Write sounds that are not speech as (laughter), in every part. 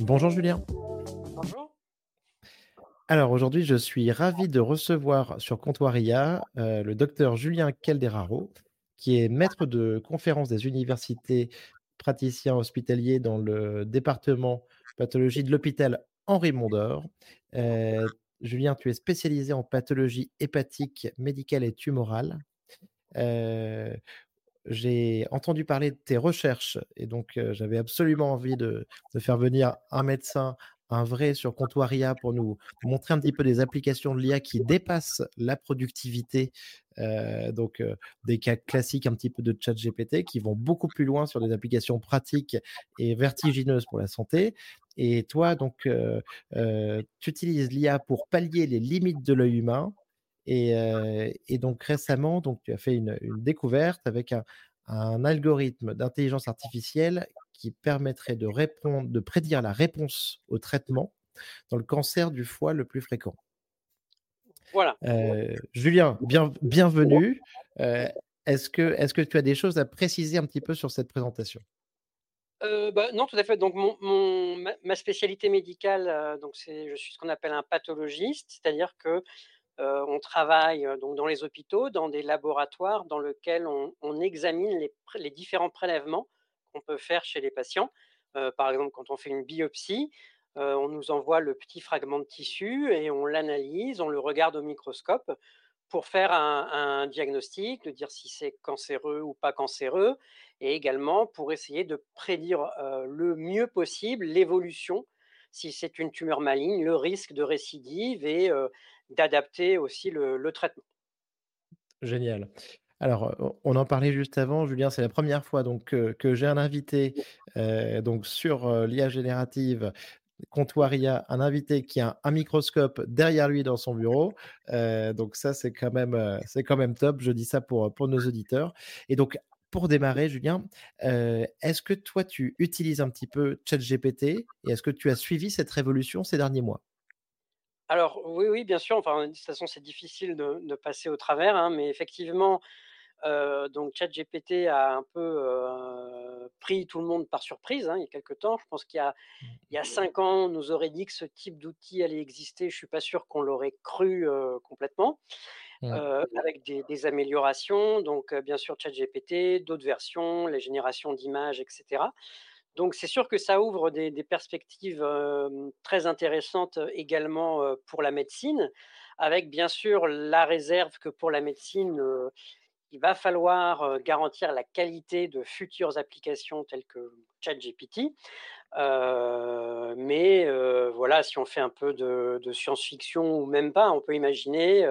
Bonjour Julien. Bonjour. Alors aujourd'hui, je suis ravi de recevoir sur Comptoiria euh, le docteur Julien Calderaro, qui est maître de conférence des universités, praticien hospitalier dans le département pathologie de l'hôpital Henri Mondor. Euh, Julien, tu es spécialisé en pathologie hépatique, médicale et tumorale. Euh, j'ai entendu parler de tes recherches et donc j'avais absolument envie de, faire venir un médecin, un vrai sur Comptoiria pour nous montrer un petit peu des applications de l'IA qui dépassent la productivité, donc des cas classiques un petit peu de chat GPT qui vont beaucoup plus loin sur des applications pratiques et vertigineuses pour la santé. Et toi, donc, tu utilises l'IA pour pallier les limites de l'œil humain et, euh, et, donc récemment, donc, tu as fait une, une découverte avec un, un algorithme d'intelligence artificielle qui permettrait de, répondre, de prédire la réponse au traitement dans le cancer du foie le plus fréquent. Voilà. Euh, Julien, bien, bienvenue. Euh, est-ce que, est que tu as des choses à préciser un petit peu sur cette présentation? Euh, bah, non, tout à fait. Donc, mon, mon, ma, ma, spécialité médicale, euh, donc c'est, je suis ce qu'on appelle un pathologiste, c'est-à-dire que euh, on travaille donc dans les hôpitaux, dans des laboratoires dans lesquels on, examine les, différents prélèvements qu'on peut faire chez les patients. Euh, par exemple, quand on fait une biopsie, euh, on nous envoie le petit fragment de tissu et on l'analyse, on le regarde au microscope pour faire un, diagnostic, de dire si c'est cancéreux ou pas cancéreux, et également pour essayer de prédire le mieux possible l'évolution si c'est une tumeur maligne, le risque de récidive et euh, d'adapter aussi le, traitement. Génial. Alors, on en parlait juste avant, Julien, c'est la première fois donc, que, j'ai un invité euh, donc, sur euh, l'IA générative Comptoiria, un invité qui a un microscope derrière lui dans son bureau. Euh, donc ça, c'est quand même, c'est quand même top. Je dis ça pour, pour nos auditeurs. Et donc, pour démarrer, Julien, est-ce que toi, tu utilises un petit peu ChatGPT et est-ce que tu as suivi cette révolution ces derniers mois? Alors, oui, oui, bien sûr. Enfin, de toute façon, c'est difficile de, de, passer au travers, hein, mais effectivement, euh, donc ChatGPT a un peu euh, pris tout le monde par surprise hein, il y a quelques temps. Je pense qu'il y a, il y a cinq ans, on nous aurait dit que ce type d'outil allait exister. Je suis pas sûr qu'on l'aurait cru euh, complètement. Avec des, des, améliorations, donc bien sûr ChatGPT, d'autres versions, les générations d'images, etc. Donc c'est sûr que ça ouvre des, perspectives euh, très intéressantes également euh, pour la médecine, avec bien sûr la réserve que pour la médecine, euh, il va falloir garantir la qualité de futures applications telles que ChatGPT. mais voilà, si on fait un peu de, science-fiction ou même pas, on peut imaginer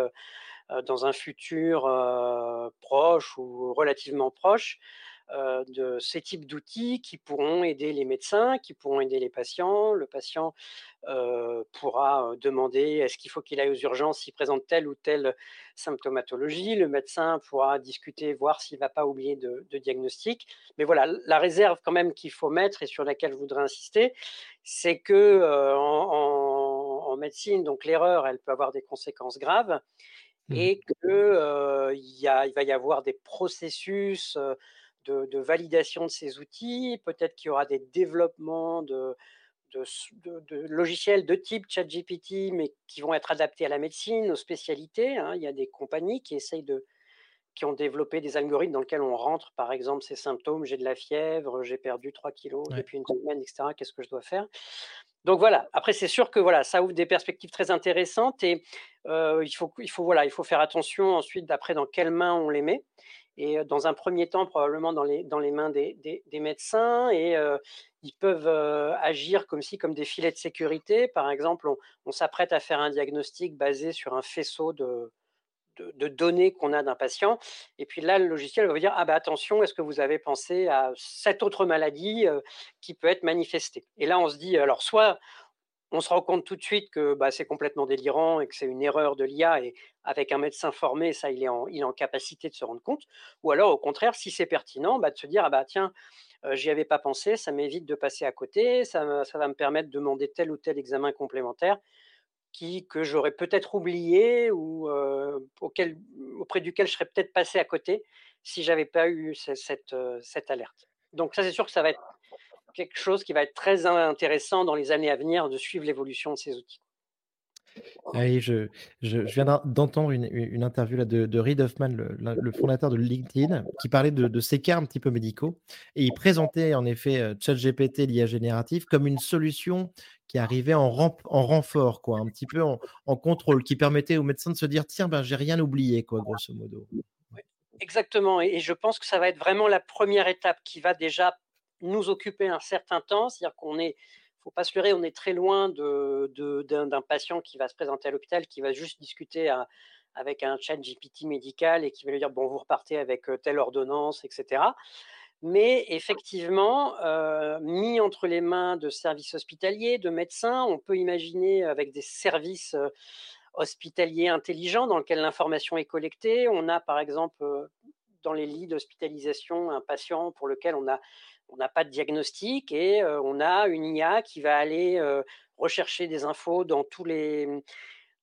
euh, dans un futur euh, proche ou relativement proche euh, de ces types d'outils qui pourront aider les médecins, qui pourront aider les patients. Le patient euh, pourra demander est-ce qu'il faut qu'il aille aux urgences s'il présente telle ou telle symptomatologie? Le médecin pourra discuter, voir s'il ne va pas oublier de, de, diagnostic. Mais voilà, la réserve quand même qu'il faut mettre et sur laquelle je voudrais insister, c'est que euh, en, en, en, médecine, donc l'erreur, elle peut avoir des conséquences graves Mmh. et qu'il euh, il va y avoir des processus de, de validation de ces outils, peut-être qu'il y aura des développements de, de, de, de, logiciels de type ChatGPT, mais qui vont être adaptés à la médecine, aux spécialités. Hein. Il y a des compagnies qui essayent de qui ont développé des algorithmes dans lesquels on rentre, par exemple, ces symptômes, j'ai de la fièvre, j'ai perdu 3 kilos ouais. depuis une semaine, etc. Qu'est-ce que je dois faire? Donc voilà. Après, c'est sûr que voilà, ça ouvre des perspectives très intéressantes et euh, il faut, il faut voilà, il faut faire attention ensuite d'après dans quelles mains on les met. Et dans un premier temps, probablement dans les, dans les mains des, des, médecins et euh, ils peuvent euh, agir comme si comme des filets de sécurité. Par exemple, on, on s'apprête à faire un diagnostic basé sur un faisceau de, de, données qu'on a d'un patient. Et puis là, le logiciel va vous dire, ah bah attention, est-ce que vous avez pensé à cette autre maladie euh, qui peut être manifestée? Et là, on se dit, alors soit on se rend compte tout de suite que bah, c'est complètement délirant et que c'est une erreur de l'IA et avec un médecin formé, ça, il est, en, capacité de se rendre compte. Ou alors, au contraire, si c'est pertinent, bah, de se dire, ah bah tiens, euh, j'y avais pas pensé, ça m'évite de passer à côté, ça, va me permettre de demander tel ou tel examen complémentaire qui, que j'aurais peut-être oublié ou euh, auprès duquel je serais peut-être passé à côté si j'avais pas eu cette, cette, cette, alerte. Donc ça, c'est sûr que ça va être quelque chose qui va être très intéressant dans les années à venir de suivre l'évolution de ces outils. Ah oui, je je je viens d'entendre une une interview là de de Reid Hoffman, le le fondateur de LinkedIn, qui parlait de de ces cas un petit peu médicaux et il présentait en effet, heu, ChatGPT, l'IA générative, comme une solution qui arrivait en ren en renfort quoi, un petit peu en en contrôle, qui permettait aux médecins de se dire: «Tiens, ben, j'ai rien oublié» quoi, grosso modo. Exactement et je pense que ça va être vraiment la première étape qui va déjà nous occuper un certain temps. C'est-à-dire qu'on est faut pas se leurrer, on est très loin de, d'un, patient qui va se présenter à l'hôpital, qui va juste discuter avec un chat GPT médical et qui va lui dire bon, vous repartez avec euh, telle ordonnance, etc. Mais effectivement, euh, mis entre les mains de services hospitaliers, de médecins, on peut imaginer avec des services euh, hospitaliers intelligents dans lesquels l'information est collectée. On a par exemple dans les lits d'hospitalisation un patient pour lequel on a on n'a pas de diagnostic et on a une IA qui va aller rechercher des infos dans, tous les,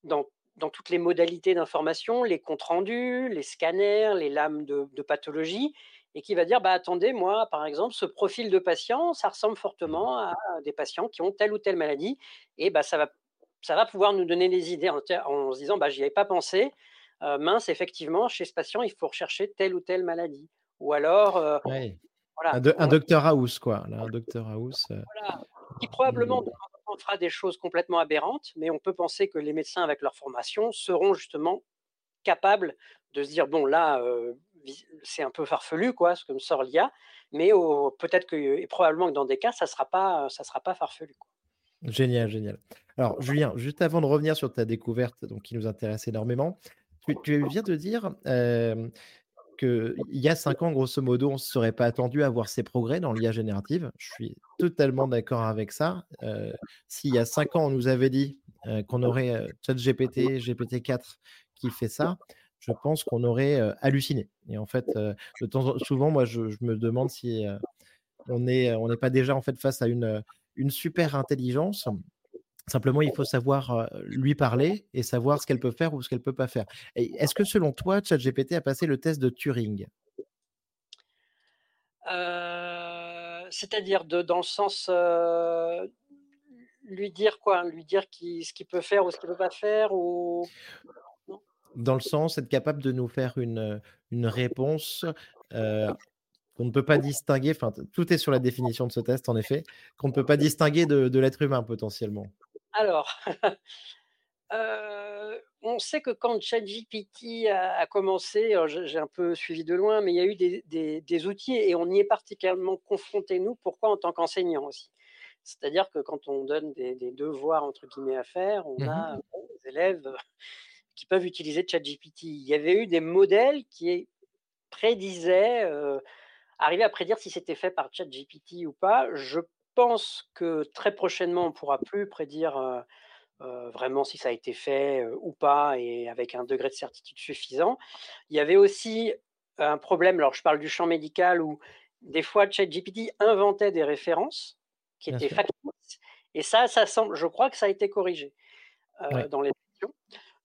dans, dans toutes les modalités d'information, les comptes rendus, les scanners, les lames de, pathologie, et qui va dire bah, attendez, moi, par exemple, ce profil de patient, ça ressemble fortement à des patients qui ont telle ou telle maladie, et bah, ça, va, ça va pouvoir nous donner des idées en, se disant bah, j'y avais pas pensé. mince, effectivement, chez ce patient, il faut rechercher telle ou telle maladie. Ou alors, un, docteur House, quoi. un docteur House. Euh, qui probablement fera des choses complètement aberrantes, mais on peut penser que les médecins, avec leur formation, seront justement capables de se dire bon, là, euh, c'est un peu farfelu, quoi, ce que me sort l'IA, mais peut-être que, et probablement que dans des cas, ça ne sera, pas, ça sera pas farfelu. Génial, génial. Alors, Julien, juste avant de revenir sur ta découverte donc, qui nous intéresse énormément, tu, viens de dire euh, il y a cinq ans, grosso modo, on ne serait pas attendu à voir ces progrès dans l'IA générative. Je suis totalement d'accord avec ça. Euh, s'il y a cinq ans, on nous avait dit euh, qu'on aurait euh, ChatGPT, GPT-4 qui fait ça, je pense qu'on aurait halluciné. Et en fait, de temps, souvent, moi, je, me demande si on n'est on pas déjà en fait face à une super intelligence Simplement, il faut savoir lui parler et savoir ce qu'elle peut faire ou ce qu'elle ne peut pas faire. Est-ce que selon toi, ChatGPT a passé le test de Turing? C'est-à-dire dans le sens lui dire quoi? Lui dire ce qu'il peut faire ou ce qu'il ne peut pas faire ou Dans le sens être capable de nous faire une, une réponse qu'on ne peut pas distinguer, enfin tout est sur la définition de ce test en effet, qu'on ne peut pas distinguer de l'être humain potentiellement. Alors, (laughs) on sait que quand ChatGPT a, a commencé, j'ai un peu suivi de loin, mais il y a eu des, outils et on y est particulièrement confronté, nous. Pourquoi En tant qu'enseignant aussi? C'est-à-dire que quand on donne des, devoirs, entre guillemets, à faire, on mmh a des élèves (laughs) qui peuvent utiliser ChatGPT. Il y avait eu des modèles qui prédisaient, arrivaient à prédire si c'était fait par ChatGPT ou pas. Je pense que très prochainement, on ne pourra plus prédire vraiment si ça a été fait ou pas et avec un degré de certitude suffisant. Il y avait aussi un problème, alors je parle du champ médical où des fois ChatGPT inventait des références qui étaient factices et ça, ça semble, je crois que ça a été corrigé dans les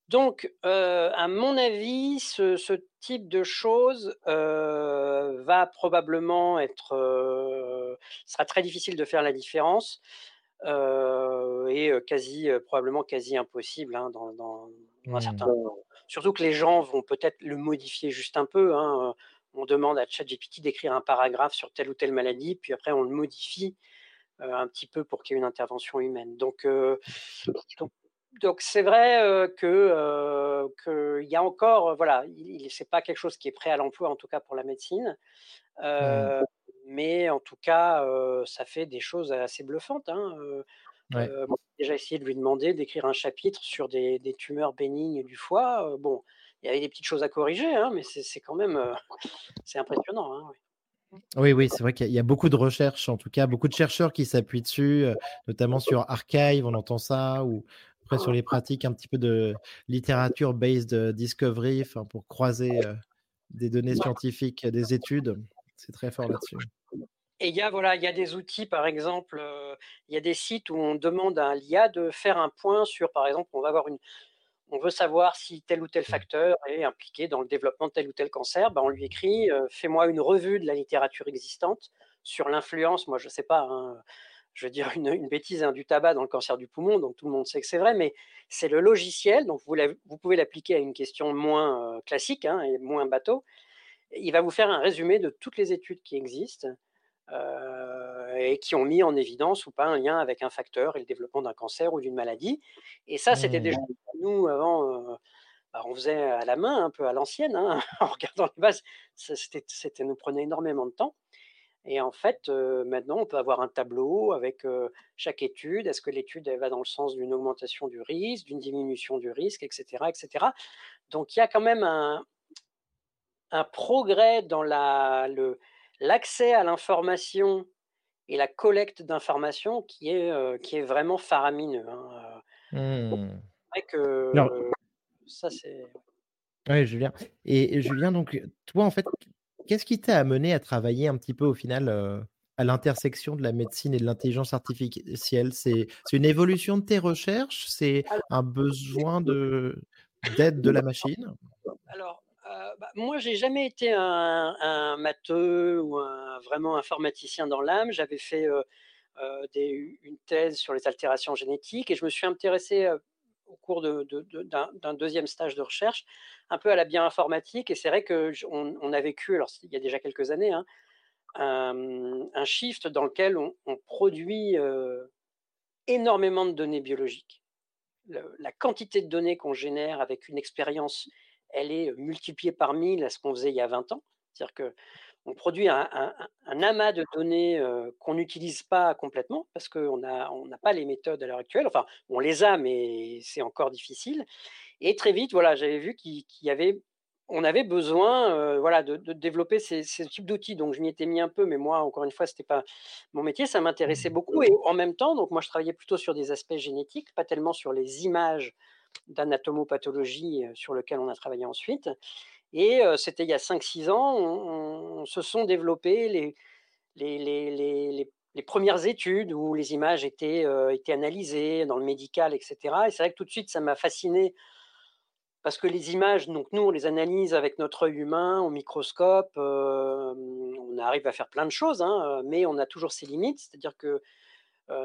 donc, à mon avis, ce, type de choses va probablement être, sera très difficile de faire la différence et quasi, probablement quasi impossible hein, dans, un certain mmh. Surtout que les gens vont peut-être le modifier juste un peu. Hein, on demande à ChatGPT d'écrire un paragraphe sur telle ou telle maladie, puis après on le modifie un petit peu pour qu'il y ait une intervention humaine. Donc, donc donc c'est vrai que qu'il y a encore voilà, il, c'est pas quelque chose qui est prêt à l'emploi en tout cas pour la médecine, mmh. mais en tout cas ça fait des choses assez bluffantes. Hein, j'ai déjà essayé de lui demander d'écrire un chapitre sur des, tumeurs bénignes du foie. bon, il y avait des petites choses à corriger, hein, mais c'est quand même c'est impressionnant. Hein, oui. Oui, c'est vrai qu'il y a beaucoup de recherches, en tout cas, beaucoup de chercheurs qui s'appuient dessus, notamment sur Archive, on entend ça, ou après, sur les pratiques un petit peu de littérature based discovery, pour croiser des données scientifiques, des études, c'est très fort là-dessus. Et il y a voilà, il y a des outils, par exemple, il y a des sites où on demande à l'IA de faire un point sur, par exemple, on va avoir une, on veut savoir si tel ou tel facteur est impliqué dans le développement de tel ou tel cancer, ben on lui écrit, fais-moi une revue de la littérature existante sur l'influence, moi je ne sais pas, hein, je veux dire une, bêtise, hein, du tabac dans le cancer du poumon, donc tout le monde sait que c'est vrai, mais c'est le logiciel, donc vous, vous pouvez l'appliquer à une question moins classique hein, et moins bateau. Il va vous faire un résumé de toutes les études qui existent et qui ont mis en évidence ou pas un lien avec un facteur et le développement d'un cancer ou d'une maladie. Et ça, c'était déjà mmh. nous avant. Bah, on faisait à la main, un peu à l'ancienne, hein, (laughs) en regardant les bases. Ça, c'était, nous prenait énormément de temps. Et en fait, maintenant, on peut avoir un tableau avec chaque étude. Est-ce que l'étude va dans le sens d'une augmentation du risque, d'une diminution du risque, etc., etc. Donc, il y a quand même un, un progrès dans la, l'accès à l'information et la collecte d'informations qui est, qui est vraiment faramineux. Hein. Mmh. que ça, c'est. Oui, Julien. Et, Julien, donc, toi, en fait, qu'est-ce qui t'a amené à travailler un petit peu au final à l'intersection de la médecine et de l'intelligence artificielle? C'est une évolution de tes recherches? C'est un besoin d'aide de la machine? Alors, bah, moi, j'ai jamais été un, un, matheux ou un, vraiment informaticien dans l'âme. J'avais fait une thèse sur les altérations génétiques et je me suis intéressé au cours d'un deuxième stage de recherche un peu à la bioinformatique. Et c'est vrai qu'on on a vécu, alors il y a déjà quelques années, hein, un, shift dans lequel on, produit énormément de données biologiques. la quantité de données qu'on génère avec une expérience elle est multipliée par 1000 à ce qu'on faisait il y a 20 ans. C'est-à-dire qu'on produit un, amas de données qu'on n'utilise pas complètement parce qu'on n'a on n'a pas les méthodes à l'heure actuelle. Enfin, on les a, mais c'est encore difficile. Et très vite, voilà, j'avais vu qu'il y avait, on avait besoin, voilà, de, développer ces, types d'outils. Donc, je m'y étais mis un peu, mais moi, encore une fois, c'était pas mon métier. Ça m'intéressait beaucoup. Et en même temps, donc moi, je travaillais plutôt sur des aspects génétiques, pas tellement sur les images d'anatomopathologie sur lequel on a travaillé ensuite. Et c'était il y a 5-6 ans, on, se sont développés les, les, les, les, premières études où les images étaient, étaient analysées dans le médical, etc. Et c'est vrai que tout de suite, ça m'a fasciné parce que les images, donc nous, on les analyse avec notre œil humain, au microscope, on arrive à faire plein de choses, hein, mais on a toujours ses limites, c'est-à-dire que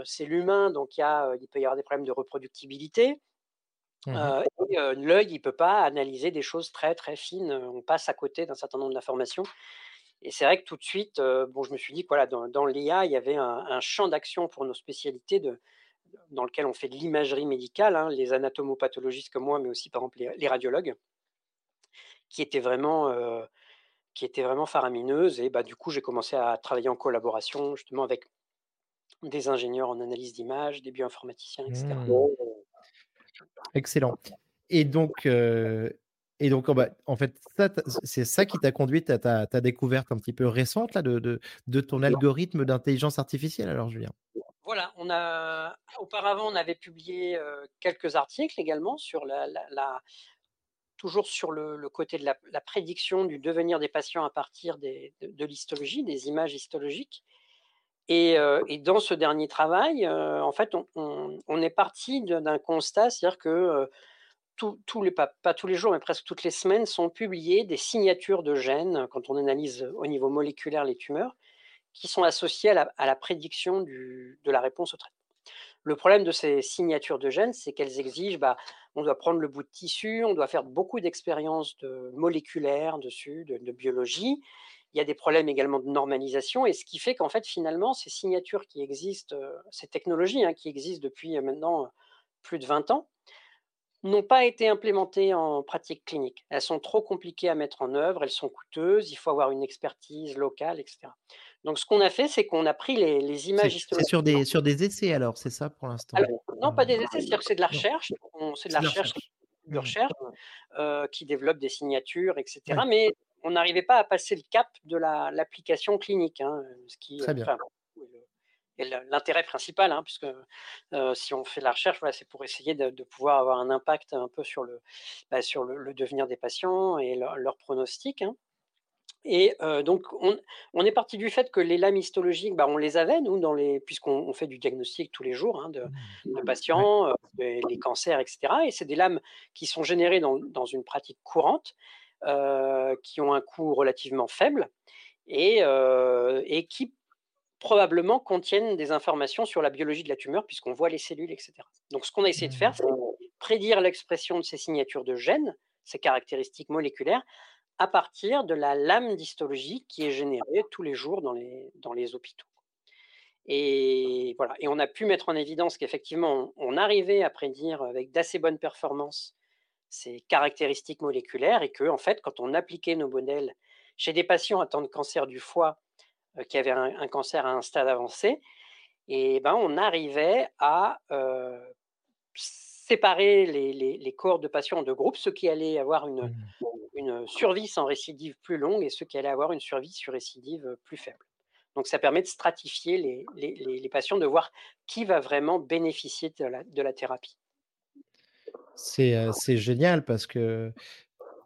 c'est l'humain, donc il, peut y avoir des problèmes de reproductibilité. Mmh l'œil, il ne peut pas analyser des choses très très fines. On passe à côté d'un certain nombre d'informations. Et c'est vrai que tout de suite, bon, je me suis dit que voilà, dans, dans l'IA, il y avait un, champ d'action pour nos spécialités de, dans lequel on fait de l'imagerie médicale, hein, les anatomopathologiste comme moi, mais aussi par exemple les, radiologues, qui étaient vraiment, qui étaient vraiment faramineuses. Et bah, du coup, j'ai commencé à travailler en collaboration justement avec des ingénieurs en analyse d'image, des bioinformaticiens, etc. Excellent. Et donc, et donc oh, bah, en fait, c'est ça qui t'a conduit à ta, découverte un petit peu récente là, de, de, ton algorithme d'intelligence artificielle, alors Julien? Voilà, on a, auparavant, on avait publié quelques articles également sur la, la, toujours sur le, côté de la, prédiction du devenir des patients à partir des, de l'histologie, des images histologiques. Et, dans ce dernier travail, en fait, on, est parti d'un constat, c'est-à-dire que tous les, pas, tous les jours, mais presque toutes les semaines, sont publiées des signatures de gènes, quand on analyse au niveau moléculaire les tumeurs, qui sont associées à la, prédiction de la réponse au traitement. Le problème de ces signatures de gènes, c'est qu'elles exigent, bah, on doit prendre le bout de tissu, on doit faire beaucoup d'expériences de moléculaires dessus, de biologie, il y a des problèmes également de normalisation, et ce qui fait qu'en fait, finalement, ces signatures qui existent, euh, ces technologies hein, qui existent depuis euh, maintenant euh, plus de 20 ans, n'ont pas été implémentées en pratique clinique. Elles sont trop compliquées à mettre en œuvre, elles sont coûteuses, il faut avoir une expertise locale, etc. Donc, ce qu'on a fait, c'est qu'on a pris les, images historiques. C'est sur des, sur des essais, alors, c'est ça pour l'instant? Non, pas des essais, c'est-à-dire que c'est de la recherche. C'est de la recherche, de recherche qui développe des signatures, etc. Mais on n'arrivait pas à passer le cap de l'application clinique, hein, ce qui Très bien. l'intérêt principal, hein, puisque euh, si on fait de la recherche, voilà, c'est pour essayer de, pouvoir avoir un impact un peu sur le, bah, sur le, devenir des patients et leur, leur pronostic. Hein. Et euh, donc, on, est parti du fait que les lames histologiques, bah, on les avait, nous, dans les, puisqu'on fait du diagnostic tous les jours de, mmh. patients, euh, les cancers, etc. Et c'est des lames qui sont générées dans, dans une pratique courante qui ont un coût relativement faible et, euh, et qui probablement contiennent des informations sur la biologie de la tumeur, puisqu'on voit les cellules, etc. Donc, ce qu'on a essayé de faire, c'est prédire l'expression de ces signatures de gènes, ces caractéristiques moléculaires, à partir de la lame d'histologie qui est générée tous les jours dans les, dans les hôpitaux. Et voilà. Et on a pu mettre en évidence qu'effectivement, on, arrivait à prédire avec d'assez bonnes performances ces caractéristiques moléculaires et que, en fait, quand on appliquait nos modèles chez des patients atteints de cancer du foie euh, qui avaient un, cancer à un stade avancé, et ben, on arrivait à euh, séparer les, les, corps de patients en deux groupes, ceux qui allaient avoir une, mmh. une survie sans récidive plus longue et ceux qui allaient avoir une survie sur récidive plus faible. Donc ça permet de stratifier les, les, les patients, de voir qui va vraiment bénéficier de la, de la thérapie. C'est génial parce que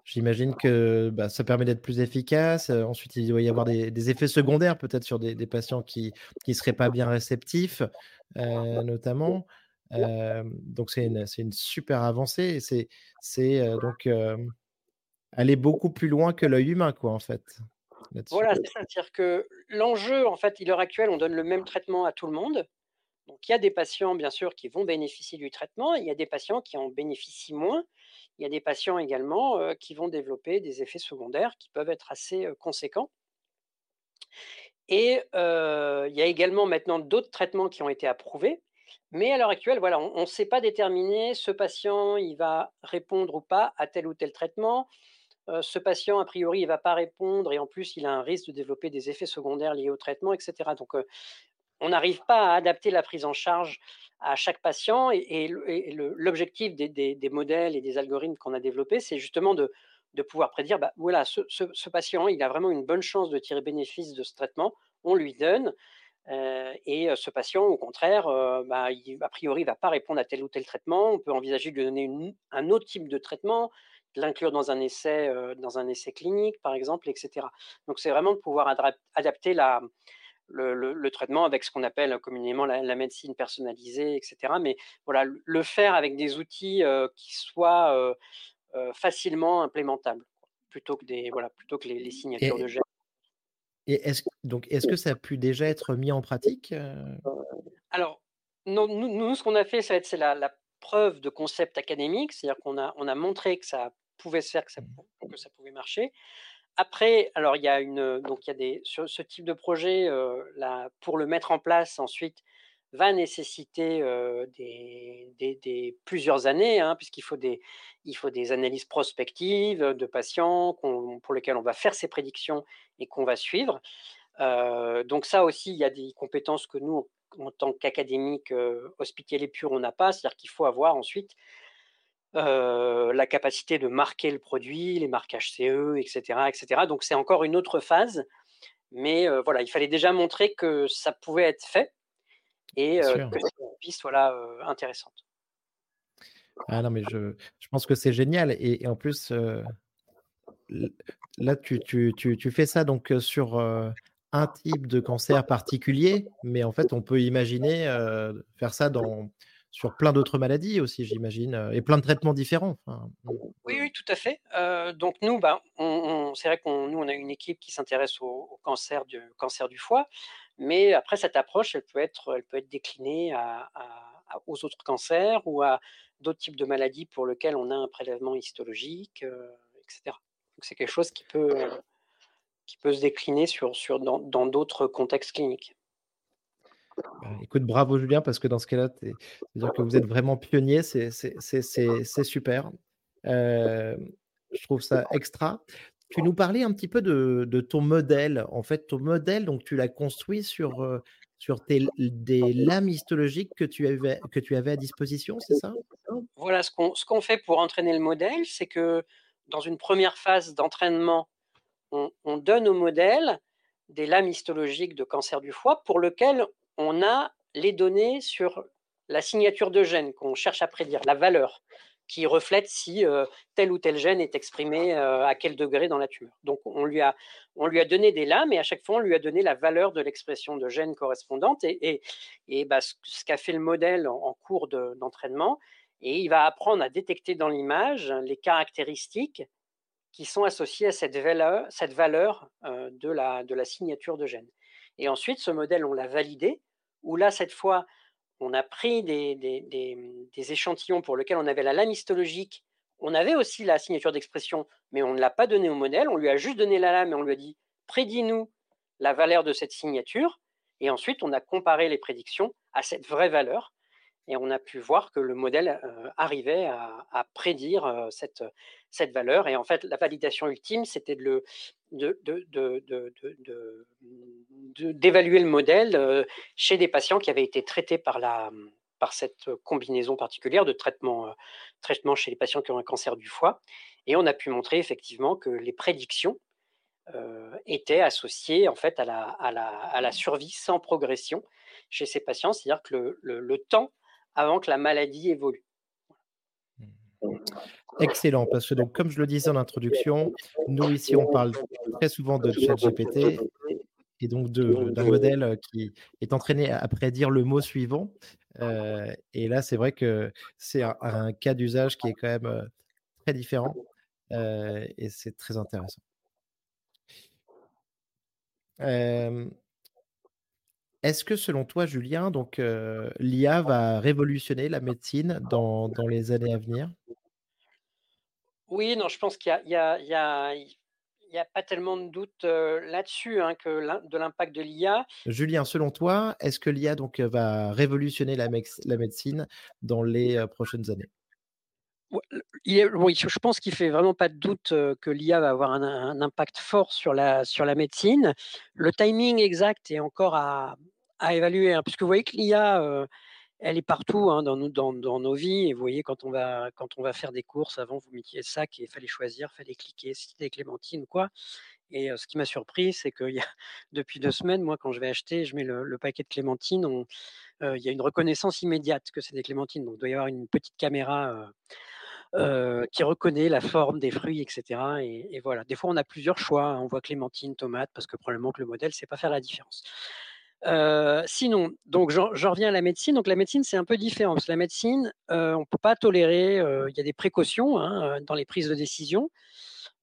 j'imagine que bah, ça permet d'être plus efficace. ensuite, il doit y avoir des, effets secondaires peut-être sur des, patients qui ne seraient pas bien réceptifs, notamment. donc c'est une, une, super avancée. C'est donc aller beaucoup plus loin que l'œil humain, quoi, en fait. Voilà, c'est ça. C'est-à-dire que l'enjeu, en fait, à l'heure actuelle, on donne le même traitement à tout le monde. Donc, il y a des patients, bien sûr, qui vont bénéficier du traitement. Il y a des patients qui en bénéficient moins. Il y a des patients également qui vont développer des effets secondaires qui peuvent être assez conséquents. Et il y a également maintenant d'autres traitements qui ont été approuvés. Mais à l'heure actuelle, on ne sait pas déterminer ce patient, il va répondre ou pas à tel ou tel traitement ce patient, a priori, il ne va pas répondre et en plus, il a un risque de développer des effets secondaires liés au traitement, etc. Donc, on n'arrive pas à adapter la prise en charge à chaque patient et, l'objectif des, modèles et des algorithmes qu'on a développés, c'est justement de, pouvoir prédire, bah, voilà, ce, patient, il a vraiment une bonne chance de tirer bénéfice de ce traitement, on lui donne, et ce patient, au contraire, bah, a priori, il ne va pas répondre à tel ou tel traitement, on peut envisager de lui donner un autre type de traitement, l'inclure dans dans un essai clinique, par exemple, etc. Donc, c'est vraiment de pouvoir adapter la, le, traitement avec ce qu'on appelle communément la, médecine personnalisée, etc. Mais voilà, le faire avec des outils qui soient facilement implémentables, plutôt que des voilà, plutôt que les, signatures de gènes. Et est-ce, donc, est-ce que ça a pu déjà être mis en pratique Alors, non, nous, ce qu'on a fait, c'est la, la preuve de concept académique, c'est-à-dire qu'on a, on a montré que ça pouvait se faire, que ça, mmh. que ça pouvait marcher. Après, alors il y a une, donc il y a des, ce type de projet, là, pour le mettre en place ensuite, va nécessiter des, des, plusieurs années, hein, puisqu'il faut des, il faut des analyses prospectives de patients pour lesquels on va faire ces prédictions et qu'on va suivre. donc ça aussi, il y a des compétences que nous, en tant qu'académique hospitalier pur, on n'a pas, c'est-à-dire qu'il faut avoir ensuite la capacité de marquer le produit, les marquages CE, etc. etc. Donc c'est encore une autre phase, mais voilà, il fallait déjà montrer que ça pouvait être fait et que cette piste soit intéressante. Ah non, mais je, je pense que c'est génial. Et, en plus, là, tu, tu, tu, tu, fais ça donc sur un type de cancer particulier, mais en fait, on peut imaginer faire ça dans sur plein d'autres maladies aussi, j'imagine, et plein de traitements différents. Mmh. Oui, oui, tout à fait. donc nous, bah, c'est vrai qu'on nous, on a une équipe qui s'intéresse au, cancer, du, cancer du foie, mais après, cette approche, elle peut être, elle peut être déclinée aux autres cancers ou à d'autres types de maladies pour lesquelles on a un prélèvement histologique, etc. Donc c'est quelque chose qui peut, qui peut se décliner sur, dans d'autres contextes cliniques. Bah, écoute, bravo Julien, parce que dans ce cas-là, c'est-à-dire que vous êtes vraiment pionnier, c'est super. Euh, je trouve ça extra. Tu nous parlais un petit peu de, ton modèle. En fait, ton modèle, donc tu l'as construit sur, euh, sur des lames histologiques que tu avais, que tu avais à disposition, c'est ça? Voilà, ce qu'on fait pour entraîner le modèle, c'est que dans une première phase d'entraînement, on donne au modèle des lames histologiques de cancer du foie pour lequel on a les données sur la signature de gène qu'on cherche à prédire, la valeur qui reflète si euh, tel ou tel gène est exprimé euh, à quel degré dans la tumeur. Donc on lui, a, on lui a donné des lames et à chaque fois on lui a donné la valeur de l'expression de gène correspondante et, et, bah, ce, qu'a fait le modèle en, cours d'entraînement. et il va apprendre à détecter dans l'image les caractéristiques qui sont associées à cette valeur, cette valeur euh, de, la, de la signature de gène. Et ensuite ce modèle, on l'a validé, où là, cette fois, on a pris des échantillons pour lesquels on avait la lame histologique. On avait aussi la signature d'expression, mais on ne l'a pas donné au modèle, on lui a juste donné la lame et on lui a dit: «Prédis-nous la valeur de cette signature» et ensuite on a comparé les prédictions à cette vraie valeur et on a pu voir que le modèle euh, arrivait à, prédire euh, cette, euh, cette valeur. Et en fait, la validation ultime, c'était de d'évaluer le modèle chez des patients qui avaient été traités par, la, par cette combinaison particulière de traitement, traitement chez les patients qui ont un cancer du foie. Et on a pu montrer effectivement que les prédictions étaient associées en fait à la, à la, à la survie sans progression chez ces patients, c'est-à-dire que le, le, le temps avant que la maladie évolue. Excellent, parce que donc comme je le disais en introduction, nous ici on parle très souvent de ChatGPT et donc d'un modèle, qui est entraîné à prédire le mot suivant, heu et là c'est vrai que c'est un cas d'usage qui est quand même, heu, très différent, heu et c'est très intéressant. Est-ce que selon toi, Julien, donc l'IA va révolutionner la médecine dans dans les années à venir? Oui, non, je pense qu'il y a il y a il y a a pas tellement de doute, là-dessus, hein, que de l'impact de l'IA. Julien, selon toi, est-ce que l'IA donc va révolutionner la médecine dans les, prochaines années? Oui, je pense qu'il fait vraiment pas de doute, que l'IA va avoir un un impact fort sur la sur la médecine. Le timing exact est encore à à évaluer, hein, puisque vous voyez que l'IA, heu, elle est partout, hein, dans nos dans nos vies. Et vous voyez quand on va quand on va faire des courses, avant vous mettiez le sac et il fallait choisir, il fallait cliquer si c'était clémentine ou quoi. Et heu, ce qui m'a surpris, c'est qu'il y a (laughs) depuis 2 semaines, moi, quand je vais acheter, je mets le paquet de clémentines, on heu, il y a une reconnaissance immédiate que c'est des clémentines, donc il doit y avoir une petite caméra, qui reconnaît la forme des fruits et cetera. Et et voilà. Des fois, on a plusieurs choix, hein, on voit clémentine, tomate, parce que probablement que le modèle sait pas faire la différence. Heu, sinon, donc j'en reviens à la médecine. Donc la médecine, c'est un peu différent parce la médecine, heu, on peut pas tolérer, heu, il y a des précautions, hein, dans les prises de décision.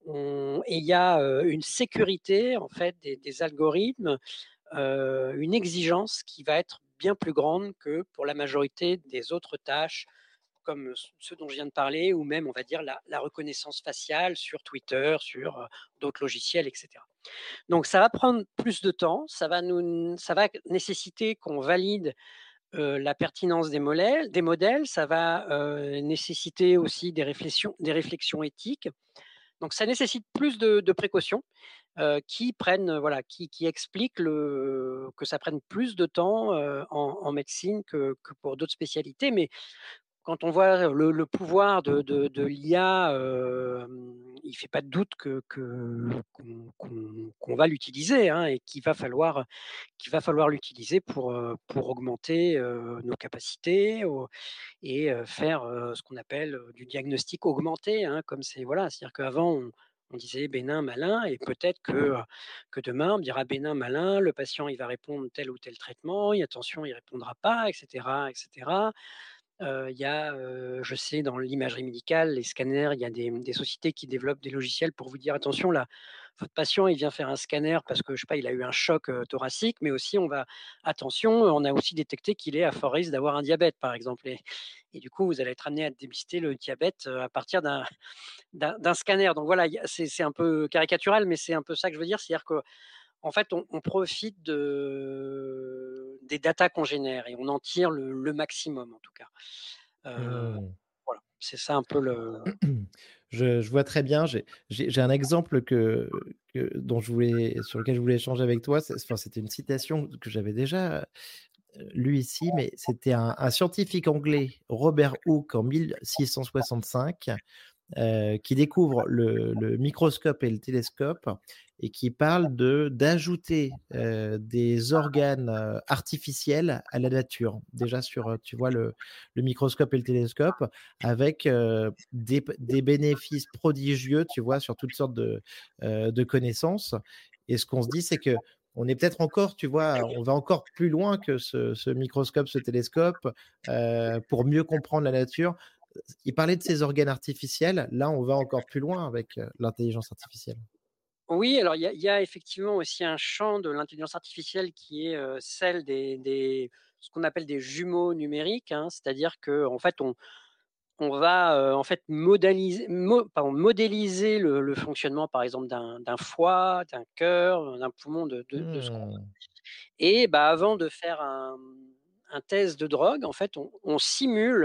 On et il y a, une sécurité en fait des algorithmes, une exigence qui va être bien plus grande que pour la majorité des autres tâches comme ce ceux dont je viens de parler ou même on va dire la reconnaissance faciale sur Twitter, sur, d'autres logiciels et cetera. Donc ça va prendre plus de temps, ça va nous ça va nécessiter qu'on valide, la pertinence des modèles, ça va, nécessiter aussi des réflexions des réflexions éthiques. Donc ça nécessite plus de précautions, qui prennent, voilà, qui expliquent que ça prenne plus de temps, en médecine que que pour d'autres spécialités. Mais quand on voit le pouvoir de l'IA, hem, il fait pas de doute que qu'on va l'utiliser, hein et qu'il va falloir qu'il va falloir l'utiliser pour, heu, pour augmenter, heu, nos capacités et faire, ce qu'on appelle, du diagnostic augmenté, hein, comme c'est voilà, c'est-à-dire qu'avant on disait bénin, malin et peut-être que, que demain on dira bénin, malin, le patient il va répondre tel ou tel traitement et attention il répondra pas et cetera il y a, je sais dans l'imagerie médicale, les scanners, il y a des, mmh, des sociétés qui développent des logiciels pour vous dire: «Attention là, votre patient il vient faire un scanner parce que je sais pas, il a eu un choc, thoracique, mais aussi on va attention, on a aussi détecté qu'il est à fort risque d'avoir un diabète», par exemple et du coup, vous allez être amené à dépister le diabète, à partir d'un scanner. Donc voilà, c'est c'est un peu caricatural, mais c'est un peu ça que je veux dire. C'est-à-dire qu'en fait, on on profite de des datas qu'on génère et on en tire le le maximum en tout cas. Heu, Mmh. voilà, c'est ça un peu le (clears throat) Je je vois très bien, j'ai un exemple que que dont je voulais sur lequel je voulais échanger avec toi. C'était une citation que j'avais déjà, heu, lue ici, mais c'était un un scientifique anglais, Robert Hooke, en 1665, heu, qui découvre le microscope et le télescope et qui parle de d'ajouter, heu, des organes, heu, artificiels à la nature. Déjà sur, tu vois le microscope et le télescope avec, des bénéfices prodigieux, tu vois, sur toutes sortes de, de connaissances et ce qu'on se dit, c'est qu'on est peut-être encore, tu vois, on va encore plus loin que ce microscope, ce télescope, pour mieux comprendre la nature. Il parlait de ces organes artificiels, là, on va encore plus loin avec, heu, l'intelligence artificielle. Oui, alors il y a il y a effectivement aussi un champ de l'intelligence artificielle qui est, heu, celle des des ce qu'on appelle des jumeaux numériques, hein. C'est-à-dire qu'en fait, on on va, heu, en fait modaliser mo pardon, modéliser le le fonctionnement par exemple d'un foie, d'un cœur, d'un poumon, de de de ce qu'on Mmh. et bah, avant de faire un, un test de drogue, en fait, on on simule,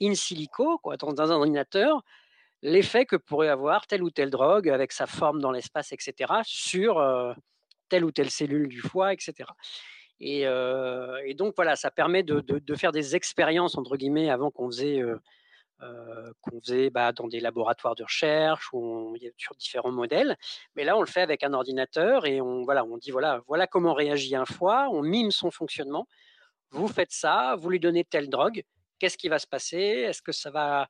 in silico dans un ordinateur, l'effet que pourrait avoir telle ou telle drogue avec sa forme dans l'espace et cetera sur, heu, telle ou telle cellule du foie et cetera et donc voilà, ça permet de faire des «expériences» entre guillemets avant qu'on faisait, heu, qu'on faisait, bah, dans des laboratoires de recherche où sur différents modèles. Mais là, on le fait avec un ordinateur et on voilà, on dit: «Voilà voilà comment réagit un foie», on mime son fonctionnement. Vous faites ça, vous lui donnez telle drogue, qu'est-ce qui va se passer? Est-ce que ça va,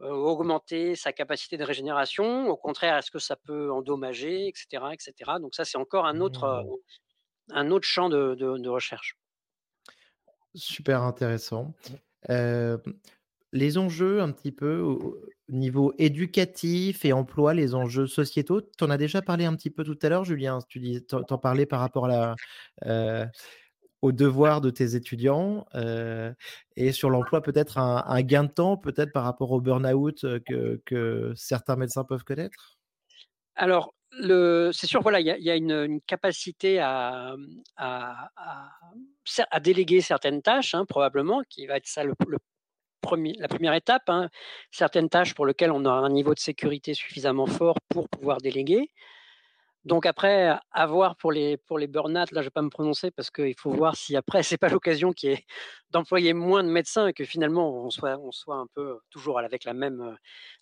augmenter sa capacité de régénération? Au contraire, est-ce que ça peut endommager et cetera et cetera? Donc ça, c'est encore un autre, Mmh. un autre champ de de de recherche. Super intéressant. Les enjeux un petit peu au au niveau éducatif et emploi, les enjeux sociétaux, tu en as déjà parlé un petit peu tout à l'heure, Julien? Tu dis tu en tu en parlais par rapport à la, aux devoirs de tes étudiants, et sur l'emploi peut-être un gain de temps, peut-être par rapport au burn-out, que certains médecins peuvent connaître? Alors, c'est sûr, voilà, il y a une, capacité à, à à déléguer certaines tâches, hein, probablement, qui va être ça le 1 la première étape, hein. Certaines tâches pour lesquelles on a un niveau de sécurité suffisamment fort pour pouvoir déléguer. Donc après, à voir pour les pour les burn-out, là, je vais pas me prononcer parce qu'il faut voir si après (laughs) c'est pas l'occasion d'employer moins de médecins et que finalement on soit on soit un peu toujours avec la même, heu,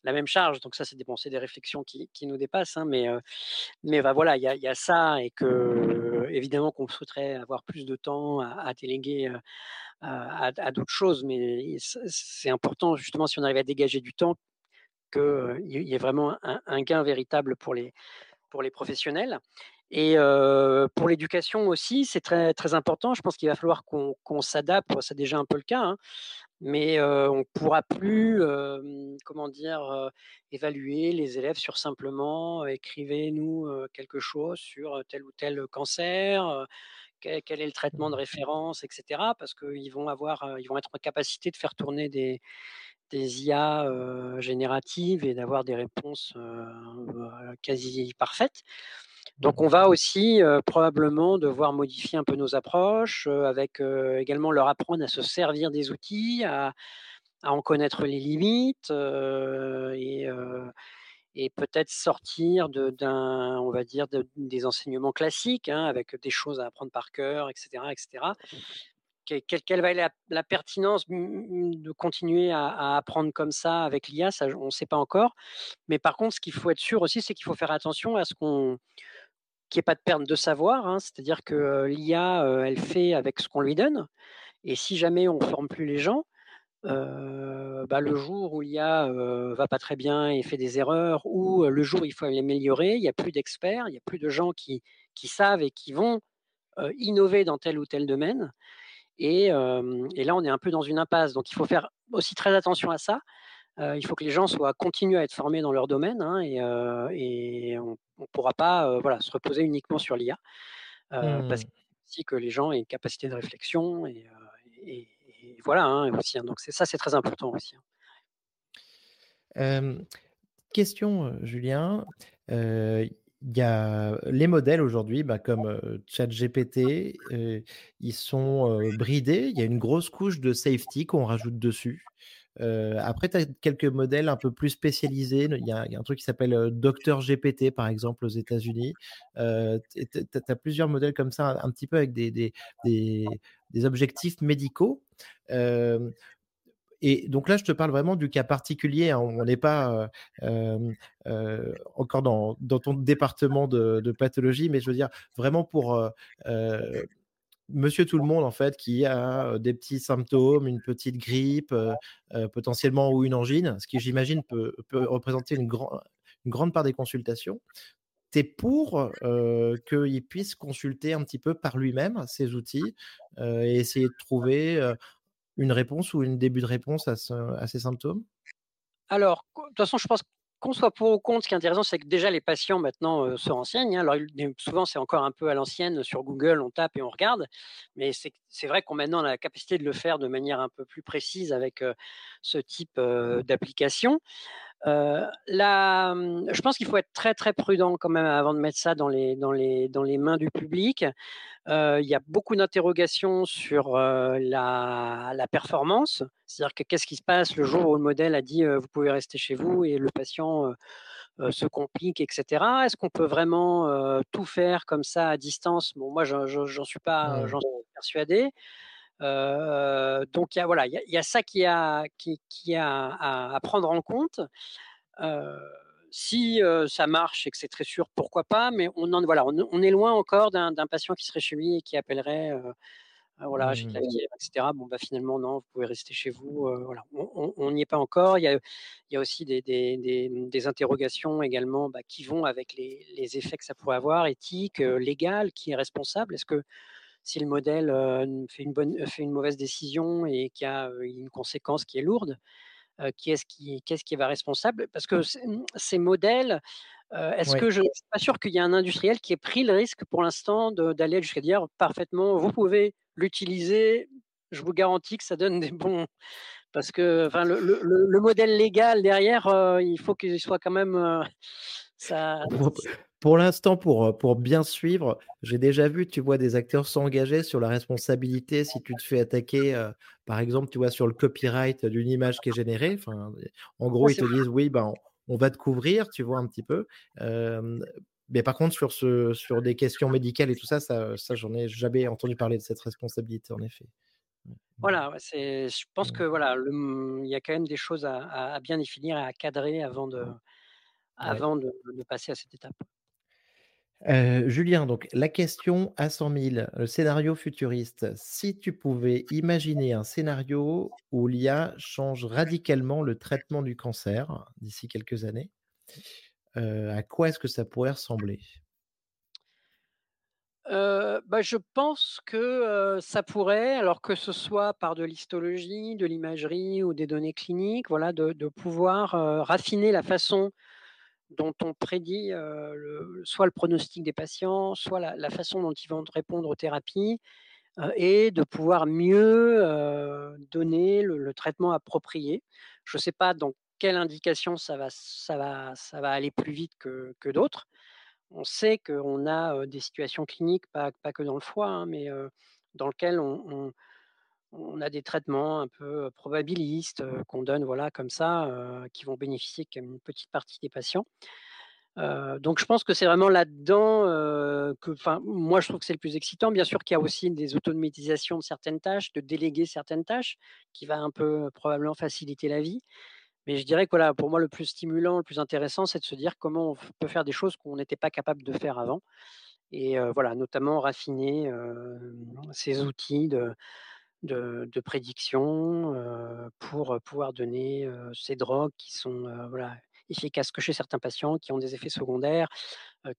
la même charge. Donc ça, c'est des des réflexions qui qui nous dépassent, hein, mais heu, mais bah, voilà, il y a ça et que évidemment qu'on souhaiterait avoir plus de temps à déléguer, heu, à d'autres choses, mais c'est important justement si on arrive à dégager du temps qu'il y ait vraiment un gain véritable pour les pour les professionnels et heu, pour l'éducation aussi, c'est très, très important. Je pense qu'il va falloir qu'on qu'on s'adapte. C'est déjà un peu le cas, hein, mais heu, on pourra plus, hem, comment dire? Évaluer les élèves sur simplement, écrivez-nous, quelque chose sur, tel ou tel cancer, quel quel est le traitement de référence et cetera. Parce qu'ils vont avoir, ils vont être en capacité de faire tourner des des IA, génératives et d'avoir des réponses, quasi parfaites. Donc on Mmh. va aussi, probablement devoir modifier un peu nos approches, avec, également leur apprendre à se servir des outils, à à en connaître les limites, et peut-être sortir de d'un on va dire de des enseignements classiques, hein, avec des choses à apprendre par cœur et cetera et cetera. Quelle va être la pertinence, de continuer à apprendre comme ça avec l'IA, on ne sait pas encore. Mais par contre, ce qu'il faut être sûr aussi, c'est qu'il faut faire attention à ce qu'il y ait pas de perte de savoir, hein. C'est-à-dire que, heu, l'IA, heu, elle fait avec ce qu'on lui donne et si jamais on forme plus les gens, heu, bah, le jour où l'IA, heu, va pas très bien et fait des erreurs ou, le jour où il faut l'améliorer, il y a plus d'experts, il y a plus de gens qui savent et qui vont, innover dans tel ou tel domaine et là, on est un peu dans une impasse. Donc il faut faire aussi très attention à ça. Il faut que les gens soient continuent à être formés dans leur domaine, hein et on on pourra pas, voilà, se reposer uniquement sur l'IA, heu, parce Mmh. aussi que les gens aient une capacité de réflexion et voilà, hein, aussi, hein, donc ça, c'est très important aussi, question, Julien, il y a les modèles aujourd'hui, bah, comme, ChatGPT, heu, ils sont, bridés. Il y a une grosse couche de safety qu'on rajoute dessus. Après tu as quelques modèles un peu plus spécialisés. il y a il y a un truc qui s'appelle, Docteur GPT par exemple aux États-Unis. Tu as plusieurs modèles comme ça un petit peu avec des des des des objectifs médicaux. Et donc là, je te parle vraiment du cas particulier, hein. On n'est pas, heu, hem, heu, encore dans ton département de pathologie, mais je veux dire vraiment pour, monsieur tout le monde, en fait, qui a, des petits symptômes, une petite grippe, potentiellement ou une angine, ce qui j'imagine peut représenter une une grande part des consultations. Tu es pour, qu'il puisse consulter un petit peu par lui-même ces outils, et essayer de trouver, une réponse ou une début de réponse à ce à ces symptômes? Alors, de toute façon, je pense qu'on soit pour ou contre, ce qui est intéressant, c'est que déjà les patients maintenant euh, se renseignent. Hein. Alors souvent c'est encore un peu à l'ancienne sur Google, on tape et on regarde, mais c'est vrai qu'on maintenant a la capacité de le faire de manière un peu plus précise avec euh, ce type euh, d'application. Là, hum, je pense qu'il faut être très très prudent quand même avant de mettre ça dans les, dans les, dans les mains du public. il y a beaucoup d'interrogations sur la, la, performance, c'est-à-dire que qu'est-ce qui se passe le jour où le modèle a dit vous pouvez rester chez vous et le patient se complique, etc. Est-ce qu'on peut vraiment tout faire comme ça à distance? Bon, moi, j'en suis pas, j'en suis persuadé. Donc il y a voilà, il y, a ça qui a qui, qui a à, prendre en compte. si ça marche et que c'est très sûr, pourquoi pas Mais on en voilà, on, est loin encore d'un patient qui serait chez lui et qui appellerait. voilà, j'ai de la fièvre, etc. Bon, bah finalement, non, vous pouvez rester chez vous. voilà, on n'y est pas encore. Il y a, il y a aussi des, des, des, interrogations également bah, qui vont avec les, les, effets que ça pourrait avoir, éthique, légal, qui est responsable Est-ce que si le modèle fait, une bonne, fait une mauvaise décision et qu'il y a une conséquence qui est lourde, qui est-ce qui, qu'est-ce qui va responsable? Parce que mmh, ces modèles, est-ce que je ne suis pas sûr qu'il y a un industriel qui ait pris le risque pour l'instant d'aller jusqu'à dire parfaitement, vous pouvez l'utiliser, je vous garantis que ça donne des bons. Parce que enfin, le, le, le modèle légal derrière, il faut qu'il soit quand même. ça, pour l'instant, pour, pour bien suivre, j'ai déjà vu, tu vois, des acteurs s'engager sur la responsabilité si tu te fais attaquer, par exemple, tu vois, sur le copyright d'une image qui est générée. Enfin, en gros, ils te disent, oui, ben, on, va te couvrir, tu vois, un petit peu. mais par contre, sur, ce, sur des questions médicales et tout ça, ça, ça j'en ai jamais entendu parler de cette responsabilité, en effet. Voilà, c'est, je pense que voilà, il y a quand même des choses à, à, bien définir et à cadrer avant de, avant de, de passer à cette étape. Julien, donc la question à 100 000, le scénario futuriste. Si tu pouvais imaginer un scénario où l'IA change radicalement le traitement du cancer d'ici quelques années, à quoi est-ce que ça pourrait ressembler? Bah, je pense que ça pourrait, alors que ce soit par de l'histologie, de l'imagerie ou des données cliniques, voilà, de, de pouvoir raffiner la façon dont on prédit soit le pronostic des patients, soit la, façon dont ils vont répondre aux thérapies, et de pouvoir mieux donner le, traitement approprié. Je ne sais pas dans quelle indication ça va, ça va, ça va aller plus vite que, d'autres. On sait qu'on a des situations cliniques, pas, que dans le foie, hein, mais dans lesquelles on a des traitements un peu probabilistes qu'on donne voilà, comme ça, qui vont bénéficier qu'à une petite partie des patients. donc je pense que c'est vraiment là-dedans que, enfin, moi je trouve que c'est le plus excitant. Bien sûr qu'il y a aussi des automatisations de certaines tâches, de déléguer certaines tâches, qui va un peu probablement faciliter la vie. Mais je dirais que voilà, pour moi le plus stimulant, le plus intéressant, c'est de se dire comment on peut faire des choses qu'on n'était pas capable de faire avant. Et voilà, notamment raffiner ces outils de, de, prédiction pour pouvoir donner ces drogues qui sont voilà, efficaces que chez certains patients, qui ont des effets secondaires,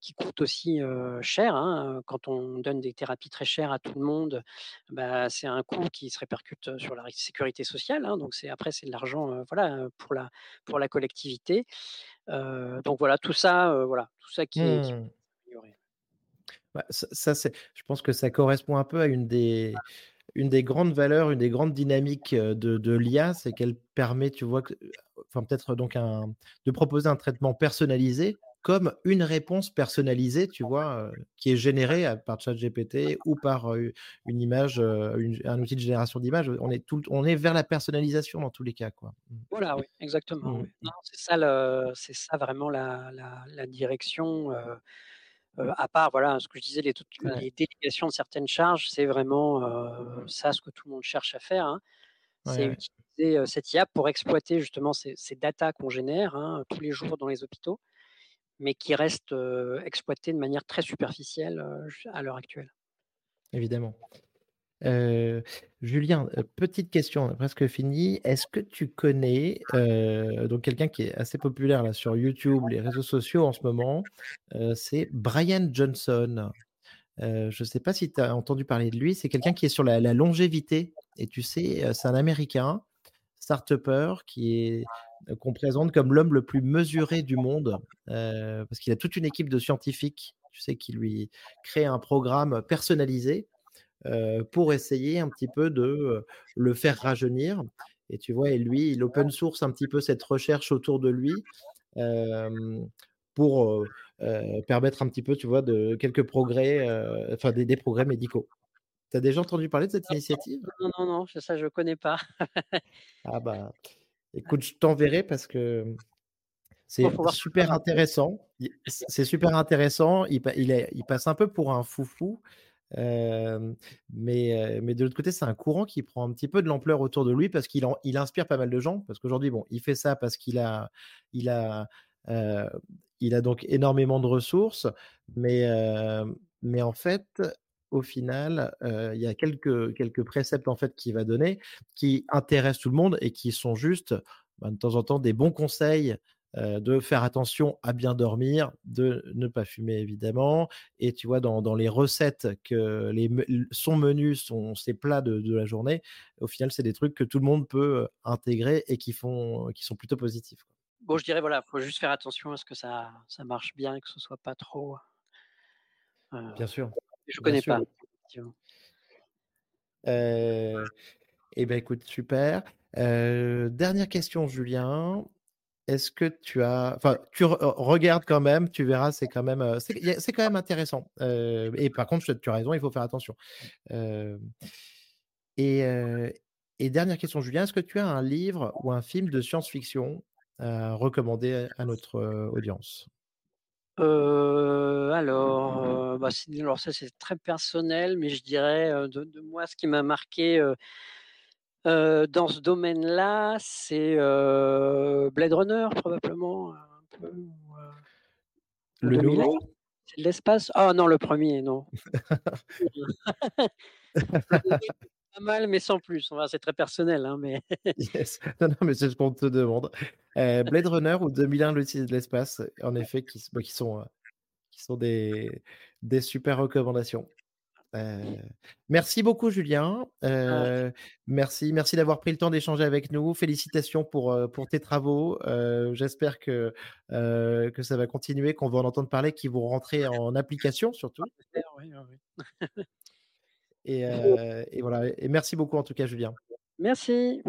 qui coûtent aussi cher. Hein, quand on donne des thérapies très chères à tout le monde, bah, c'est un coût qui se répercute sur la sécurité sociale. Hein, donc c'est après c'est de l'argent voilà pour la pour la collectivité. donc voilà tout ça voilà tout ça qui, est, mmh. bah, ça c'est je pense que ça correspond un peu à une des une des grandes valeurs, une des grandes dynamiques de, l'IA, c'est qu'elle permet, tu vois, enfin peut-être donc un, de proposer un traitement personnalisé comme une réponse personnalisée, tu vois, qui est générée par ChatGPT ou par une image, un outil de génération d'images. On est tout, on est vers la personnalisation dans tous les cas, quoi. Mmh. Voilà, oui, exactement. Mmh. c'est ça, c'est ça vraiment la, la direction à part, voilà, ce que je disais, les, les délégations de certaines charges, c'est vraiment ça ce que tout le monde cherche à faire. Hein. c'est utiliser cette IA pour exploiter justement ces, ces datas qu'on génère hein, tous les jours dans les hôpitaux, mais qui restent exploitées de manière très superficielle à l'heure actuelle. Évidemment. Julien, petite question, presque finie. Est-ce que tu connais donc quelqu'un qui est assez populaire sur YouTube, les réseaux sociaux en ce moment C'est Brian Johnson. je ne sais pas si tu as entendu parler de lui. C'est quelqu'un qui est sur la, longévité. Et tu sais, c'est un Américain, start qui est qu'on présente comme l'homme le plus mesuré du monde, parce qu'il a toute une équipe de scientifiques, tu sais, qui lui crée un programme personnalisé pour essayer un petit peu de le faire rajeunir. Et tu vois, et lui, il open source un petit peu cette recherche autour de lui pour permettre un petit peu, tu vois, de quelques progrès, enfin des, des, progrès médicaux. Tu as déjà entendu parler de cette initiative? Non, non, non, ça je ne connais pas. ah bah, (laughs) écoute, je t'enverrai parce que c'est super intéressant. C'est super intéressant. Il, il, est, il, passe un peu pour un foufou. Mais, mais de l'autre côté, c'est un courant qui prend un petit peu de l'ampleur autour de lui parce qu'il il inspire pas mal de gens. Parce qu'aujourd'hui, bon, il fait ça parce qu'il a, il a, il a donc énormément de ressources, mais, mais en fait, au final, il y a quelques, quelques préceptes en fait qu'il va donner qui intéressent tout le monde et qui sont juste bah, de temps en temps des bons conseils de faire attention à bien dormir, de ne pas fumer évidemment. Et tu vois, dans, dans les recettes que les, son menu, sont ses plats de, de, la journée, au final, c'est des trucs que tout le monde peut intégrer et qui, font, qui sont plutôt positifs. Bon, je dirais, voilà, il faut juste faire attention à ce que ça, ça marche bien et que ce soit pas trop. bien sûr. Je connais pas. Euh, eh bien, écoute, super. dernière question, Julien est-ce que tu as, enfin, tu regardes quand même, tu verras, c'est quand même, c'est quand même intéressant. et par contre, tu as raison, il faut faire attention. et, et, dernière question, Julien, est-ce que tu as un livre ou un film de science-fiction à recommander à notre audience? Alors, bah, alors ça c'est très personnel, mais je dirais de, de moi ce qui m'a marqué dans ce domaine-là, c'est Blade Runner probablement un peu. le nouveau? C'est l'espace? Ah non, le premier, non. (laughs) (laughs) pas mal, mais sans plus. c'est très personnel, hein, mais. (laughs) yes. Non, non, mais c'est ce qu'on te demande. Blade Runner ou 2001, l'outil de l'espace, en effet, qui, bah, qui sont, qui sont des, des super recommandations merci beaucoup, Julien. Ah. merci, merci d'avoir pris le temps d'échanger avec nous. Félicitations pour, pour tes travaux. J'espère que, que ça va continuer, qu'on va en entendre parler, qu'ils vont rentrer en application surtout. (laughs) et, et, voilà. Et merci beaucoup en tout cas, Julien. Merci.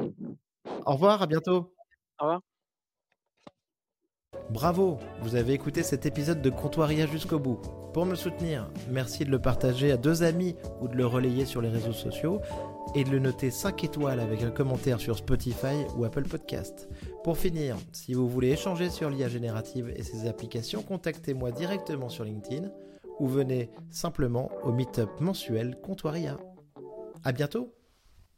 Au revoir, à bientôt. Au revoir. Bravo, vous avez écouté cet épisode de Comptoiria jusqu'au bout. Pour me soutenir, merci de le partager à deux amis ou de le relayer sur les réseaux sociaux et de le noter 5 étoiles avec un commentaire sur Spotify ou Apple Podcast. Pour finir, si vous voulez échanger sur l'IA générative et ses applications, contactez-moi directement sur LinkedIn ou venez simplement au meet-up mensuel Comptoiria. À bientôt